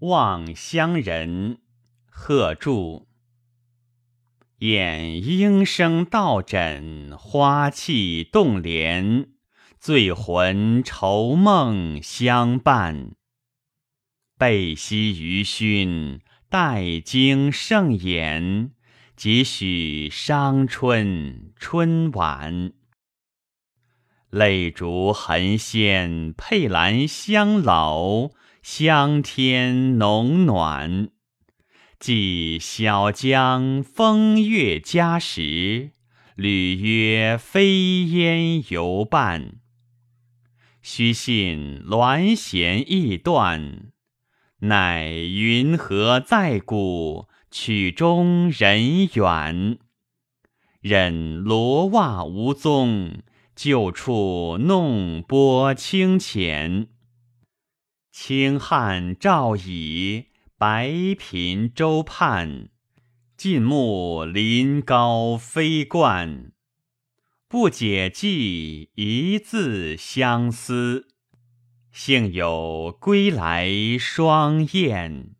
望乡人，贺铸。掩莺声道枕，花气动帘，醉魂愁梦相伴。背夕余熏，待经盛筵，几许伤春春晚。泪烛痕鲜，佩兰香老，香天浓暖。寄小江风月佳时，侣约飞烟游伴。须信鸾弦易断，奈云何在故，曲终人远。忍罗袜无踪。旧处弄波清浅，青汉照乙，白频洲畔。近目临高飞冠，不解寄一字相思。幸有归来双燕。